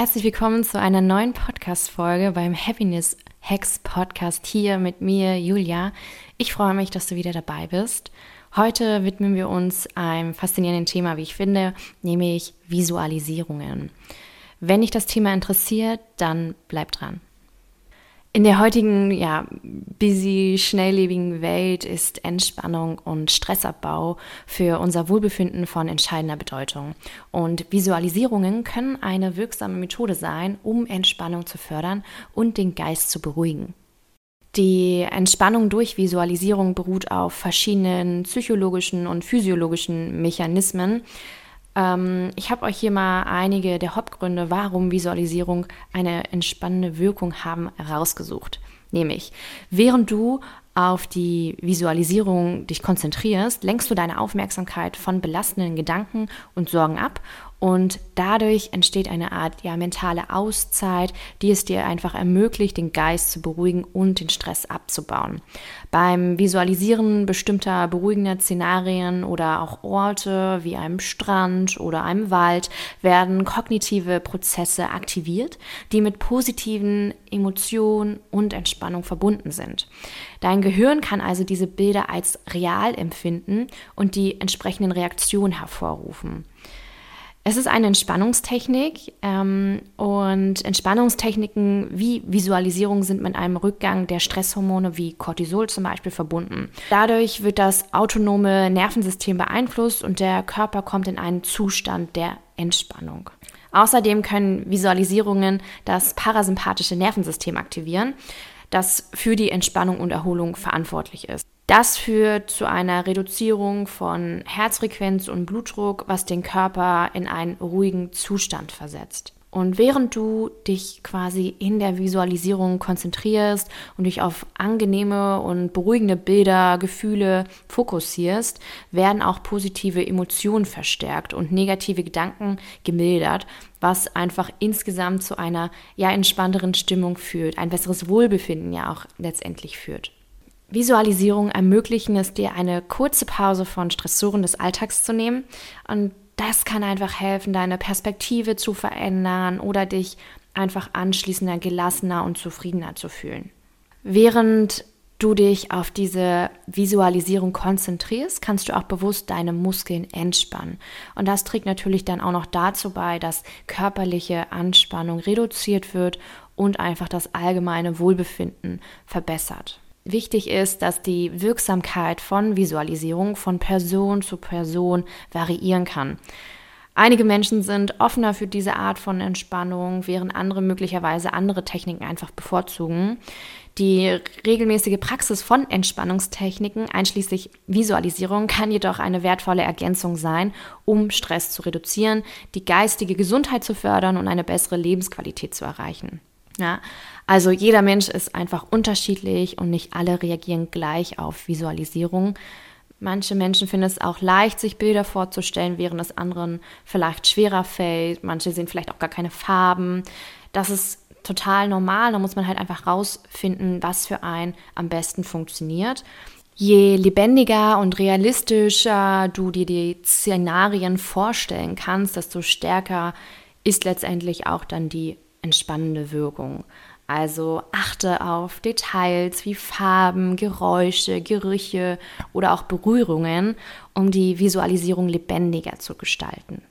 Herzlich willkommen zu einer neuen Podcast-Folge beim Happiness Hacks Podcast hier mit mir, Julia. Ich freue mich, dass du wieder dabei bist. Heute widmen wir uns einem faszinierenden Thema, wie ich finde, nämlich Visualisierungen. Wenn dich das Thema interessiert, dann bleib dran. In der heutigen, ja, busy, schnelllebigen Welt ist Entspannung und Stressabbau für unser Wohlbefinden von entscheidender Bedeutung. Und Visualisierungen können eine wirksame Methode sein, um Entspannung zu fördern und den Geist zu beruhigen. Die Entspannung durch Visualisierung beruht auf verschiedenen psychologischen und physiologischen Mechanismen, ähm, ich habe euch hier mal einige der Hauptgründe, warum Visualisierung eine entspannende Wirkung haben, herausgesucht. Nämlich, während du auf die Visualisierung dich konzentrierst, lenkst du deine Aufmerksamkeit von belastenden Gedanken und Sorgen ab und dadurch entsteht eine Art ja, mentale Auszeit, die es dir einfach ermöglicht, den Geist zu beruhigen und den Stress abzubauen. Beim Visualisieren bestimmter beruhigender Szenarien oder auch Orte wie einem Strand oder einem Wald werden kognitive Prozesse aktiviert, die mit positiven Emotionen und Entspannung verbunden sind. Dein Gehirn kann also diese Bilder als real empfinden und die entsprechenden Reaktionen hervorrufen. Es ist eine Entspannungstechnik ähm, und Entspannungstechniken wie Visualisierung sind mit einem Rückgang der Stresshormone wie Cortisol zum Beispiel verbunden. Dadurch wird das autonome Nervensystem beeinflusst und der Körper kommt in einen Zustand der Entspannung. Außerdem können Visualisierungen das parasympathische Nervensystem aktivieren, das für die Entspannung und Erholung verantwortlich ist. Das führt zu einer Reduzierung von Herzfrequenz und Blutdruck, was den Körper in einen ruhigen Zustand versetzt. Und während du dich quasi in der Visualisierung konzentrierst und dich auf angenehme und beruhigende Bilder, Gefühle fokussierst, werden auch positive Emotionen verstärkt und negative Gedanken gemildert, was einfach insgesamt zu einer ja entspannteren Stimmung führt, ein besseres Wohlbefinden ja auch letztendlich führt. Visualisierungen ermöglichen es dir, eine kurze Pause von Stressoren des Alltags zu nehmen. Und das kann einfach helfen, deine Perspektive zu verändern oder dich einfach anschließender, gelassener und zufriedener zu fühlen. Während du dich auf diese Visualisierung konzentrierst, kannst du auch bewusst deine Muskeln entspannen. Und das trägt natürlich dann auch noch dazu bei, dass körperliche Anspannung reduziert wird und einfach das allgemeine Wohlbefinden verbessert. Wichtig ist, dass die Wirksamkeit von Visualisierung von Person zu Person variieren kann. Einige Menschen sind offener für diese Art von Entspannung, während andere möglicherweise andere Techniken einfach bevorzugen. Die regelmäßige Praxis von Entspannungstechniken, einschließlich Visualisierung, kann jedoch eine wertvolle Ergänzung sein, um Stress zu reduzieren, die geistige Gesundheit zu fördern und eine bessere Lebensqualität zu erreichen. Ja, also jeder Mensch ist einfach unterschiedlich und nicht alle reagieren gleich auf Visualisierung. Manche Menschen finden es auch leicht, sich Bilder vorzustellen, während es anderen vielleicht schwerer fällt. Manche sehen vielleicht auch gar keine Farben. Das ist total normal. Da muss man halt einfach rausfinden, was für einen am besten funktioniert. Je lebendiger und realistischer du dir die Szenarien vorstellen kannst, desto stärker ist letztendlich auch dann die entspannende Wirkung. Also achte auf Details wie Farben, Geräusche, Gerüche oder auch Berührungen, um die Visualisierung lebendiger zu gestalten.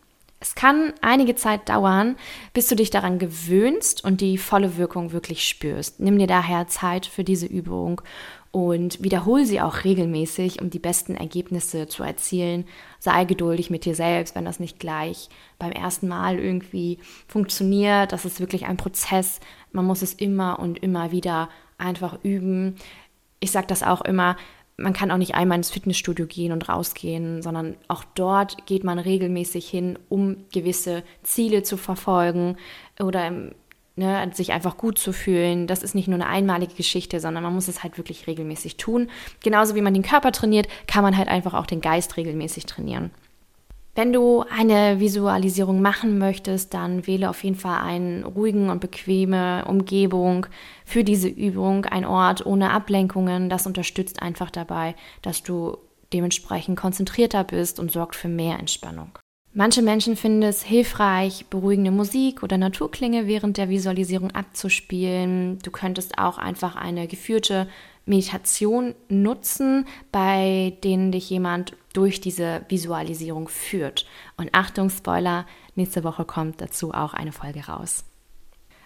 Es kann einige Zeit dauern, bis du dich daran gewöhnst und die volle Wirkung wirklich spürst. Nimm dir daher Zeit für diese Übung und wiederhole sie auch regelmäßig, um die besten Ergebnisse zu erzielen. Sei geduldig mit dir selbst, wenn das nicht gleich beim ersten Mal irgendwie funktioniert. Das ist wirklich ein Prozess. Man muss es immer und immer wieder einfach üben. Ich sage das auch immer, man kann auch nicht einmal ins Fitnessstudio gehen und rausgehen, sondern auch dort geht man regelmäßig hin, um gewisse Ziele zu verfolgen oder im ne, sich einfach gut zu fühlen. Das ist nicht nur eine einmalige Geschichte, sondern man muss es halt wirklich regelmäßig tun. Genauso wie man den Körper trainiert, kann man halt einfach auch den Geist regelmäßig trainieren. Wenn du eine Visualisierung machen möchtest, dann wähle auf jeden Fall eine ruhigen und bequeme Umgebung für diese Übung, ein Ort ohne Ablenkungen. Das unterstützt einfach dabei, dass du dementsprechend konzentrierter bist und sorgt für mehr Entspannung. Manche Menschen finden es hilfreich, beruhigende Musik oder Naturklinge während der Visualisierung abzuspielen. Du könntest auch einfach eine geführte Meditation nutzen, bei denen dich jemand durch diese Visualisierung führt. Und Achtung, Spoiler, nächste Woche kommt dazu auch eine Folge raus.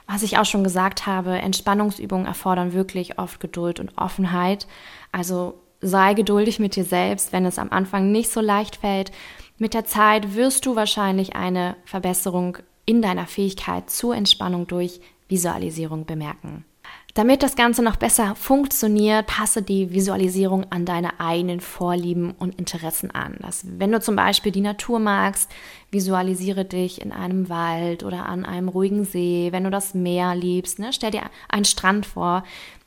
Was ich auch schon gesagt habe, Entspannungsübungen erfordern wirklich oft Geduld und Offenheit. Also sei geduldig mit dir selbst, wenn es am Anfang nicht so leicht fällt. Mit der Zeit wirst du wahrscheinlich eine Verbesserung in deiner Fähigkeit zur Entspannung durch Visualisierung bemerken. Damit das Ganze noch besser funktioniert, passe die Visualisierung an deine eigenen Vorlieben und Interessen an. Das, wenn du zum Beispiel die Natur magst, visualisiere dich in einem Wald oder an einem ruhigen See. Wenn du das Meer liebst, ne, stell dir einen Strand vor,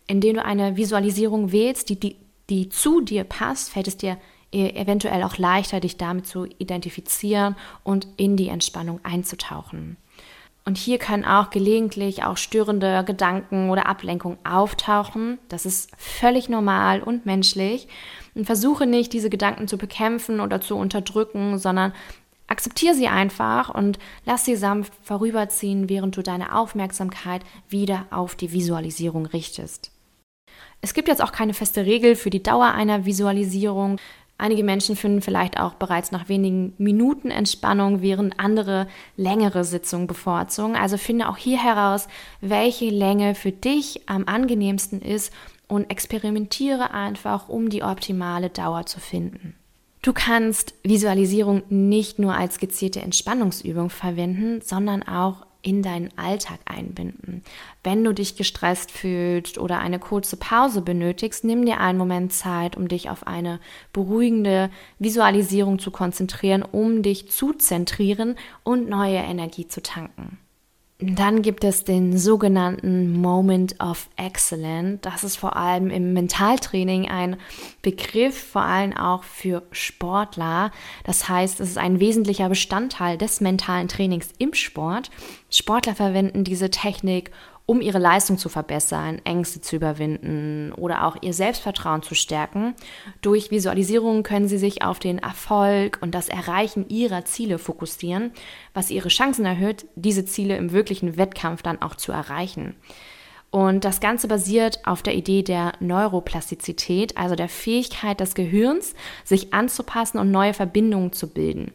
in dem du eine Visualisierung wählst, die, die, die zu dir passt, fällt es dir e, eventuell auch leichter, dich damit zu identifizieren und in die Entspannung einzutauchen. Und hier können auch gelegentlich auch störende Gedanken oder Ablenkungen auftauchen. Das ist völlig normal und menschlich. Und versuche nicht, diese Gedanken zu bekämpfen oder zu unterdrücken, sondern akzeptiere sie einfach und lass sie sanft vorüberziehen, während du deine Aufmerksamkeit wieder auf die Visualisierung richtest. Es gibt jetzt auch keine feste Regel für die Dauer einer Visualisierung. Einige Menschen finden vielleicht auch bereits nach wenigen Minuten Entspannung, während andere längere Sitzungen bevorzugen. Also finde auch hier heraus, welche Länge für dich am angenehmsten ist und experimentiere einfach, um die optimale Dauer zu finden. Du kannst Visualisierung nicht nur als gezielte Entspannungsübung verwenden, sondern auch in deinen Alltag einbinden. Wenn du dich gestresst fühlst oder eine kurze Pause benötigst, nimm dir einen Moment Zeit, um dich auf eine beruhigende Visualisierung zu konzentrieren, um dich zu zentrieren und neue Energie zu tanken. Dann gibt es den sogenannten Moment of Excellence. Das ist vor allem im Mentaltraining ein Begriff, vor allem auch für Sportler. Das heißt, es ist ein wesentlicher Bestandteil des mentalen Trainings im Sport. Sportler verwenden diese Technik, um ihre Leistung zu verbessern, Ängste zu überwinden oder auch ihr Selbstvertrauen zu stärken. Durch Visualisierung können sie sich auf den Erfolg und das Erreichen ihrer Ziele fokussieren, was ihre Chancen erhöht, diese Ziele im wirklichen Wettkampf dann auch zu erreichen. Und das Ganze basiert auf der Idee der Neuroplastizität, also der Fähigkeit des Gehirns, sich anzupassen und neue Verbindungen zu bilden.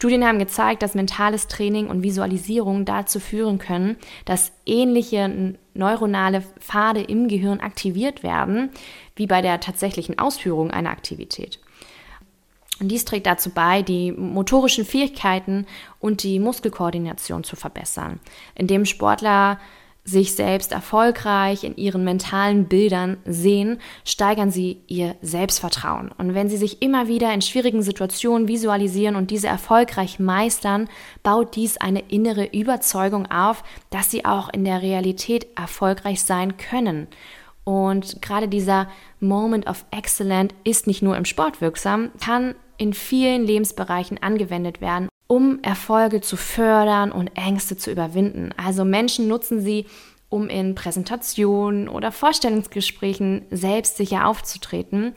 Studien haben gezeigt, dass mentales Training und Visualisierung dazu führen können, dass ähnliche neuronale Pfade im Gehirn aktiviert werden, wie bei der tatsächlichen Ausführung einer Aktivität. Und dies trägt dazu bei, die motorischen Fähigkeiten und die Muskelkoordination zu verbessern, indem Sportler sich selbst erfolgreich in ihren mentalen Bildern sehen, steigern sie ihr Selbstvertrauen. Und wenn sie sich immer wieder in schwierigen Situationen visualisieren und diese erfolgreich meistern, baut dies eine innere Überzeugung auf, dass sie auch in der Realität erfolgreich sein können. Und gerade dieser Moment of Excellence ist nicht nur im Sport wirksam, kann in vielen Lebensbereichen angewendet werden um Erfolge zu fördern und Ängste zu überwinden. Also Menschen nutzen sie, um in Präsentationen oder Vorstellungsgesprächen selbstsicher aufzutreten,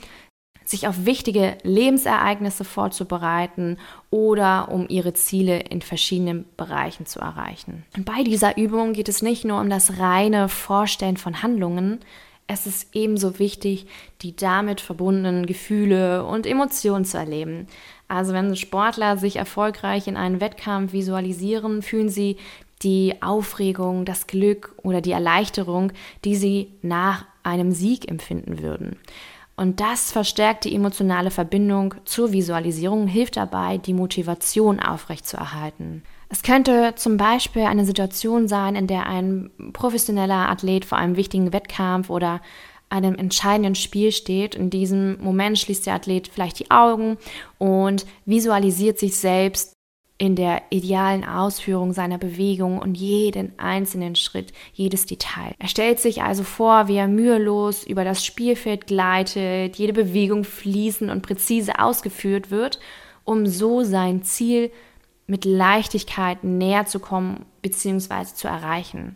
sich auf wichtige Lebensereignisse vorzubereiten oder um ihre Ziele in verschiedenen Bereichen zu erreichen. Und bei dieser Übung geht es nicht nur um das reine Vorstellen von Handlungen, es ist ebenso wichtig, die damit verbundenen Gefühle und Emotionen zu erleben. Also wenn Sportler sich erfolgreich in einem Wettkampf visualisieren, fühlen sie die Aufregung, das Glück oder die Erleichterung, die sie nach einem Sieg empfinden würden. Und das verstärkt die emotionale Verbindung zur Visualisierung, hilft dabei, die Motivation aufrechtzuerhalten. Es könnte zum Beispiel eine Situation sein, in der ein professioneller Athlet vor einem wichtigen Wettkampf oder einem entscheidenden Spiel steht. In diesem Moment schließt der Athlet vielleicht die Augen und visualisiert sich selbst in der idealen Ausführung seiner Bewegung und jeden einzelnen Schritt, jedes Detail. Er stellt sich also vor, wie er mühelos über das Spielfeld gleitet, jede Bewegung fließend und präzise ausgeführt wird, um so sein Ziel mit Leichtigkeit näher zu kommen bzw. zu erreichen.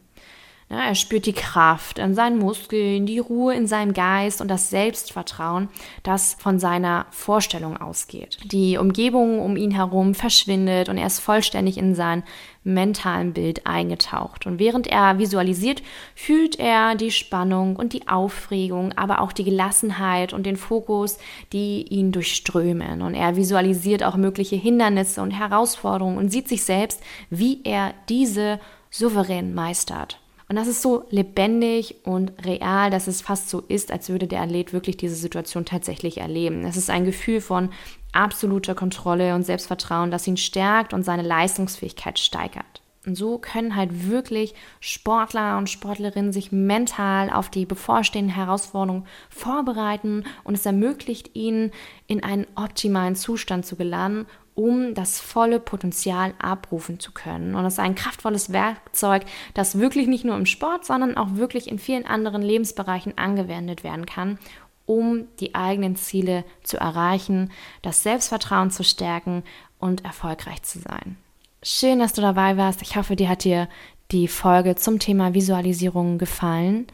Ja, er spürt die Kraft in seinen Muskeln, die Ruhe in seinem Geist und das Selbstvertrauen, das von seiner Vorstellung ausgeht. Die Umgebung um ihn herum verschwindet und er ist vollständig in sein mentalen Bild eingetaucht. Und während er visualisiert, fühlt er die Spannung und die Aufregung, aber auch die Gelassenheit und den Fokus, die ihn durchströmen. Und er visualisiert auch mögliche Hindernisse und Herausforderungen und sieht sich selbst, wie er diese souverän meistert. Und das ist so lebendig und real, dass es fast so ist, als würde der Athlet wirklich diese Situation tatsächlich erleben. Es ist ein Gefühl von absoluter Kontrolle und Selbstvertrauen, das ihn stärkt und seine Leistungsfähigkeit steigert. Und so können halt wirklich Sportler und Sportlerinnen sich mental auf die bevorstehenden Herausforderungen vorbereiten und es ermöglicht ihnen, in einen optimalen Zustand zu gelangen um das volle Potenzial abrufen zu können. Und es ist ein kraftvolles Werkzeug, das wirklich nicht nur im Sport, sondern auch wirklich in vielen anderen Lebensbereichen angewendet werden kann, um die eigenen Ziele zu erreichen, das Selbstvertrauen zu stärken und erfolgreich zu sein. Schön, dass du dabei warst. Ich hoffe, dir hat dir die Folge zum Thema Visualisierung gefallen.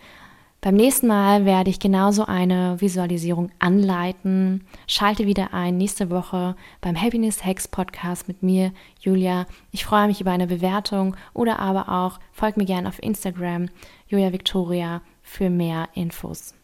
Beim nächsten Mal werde ich genauso eine Visualisierung anleiten. Schalte wieder ein nächste Woche beim Happiness Hacks Podcast mit mir, Julia. Ich freue mich über eine Bewertung oder aber auch folgt mir gerne auf Instagram, Julia Victoria, für mehr Infos.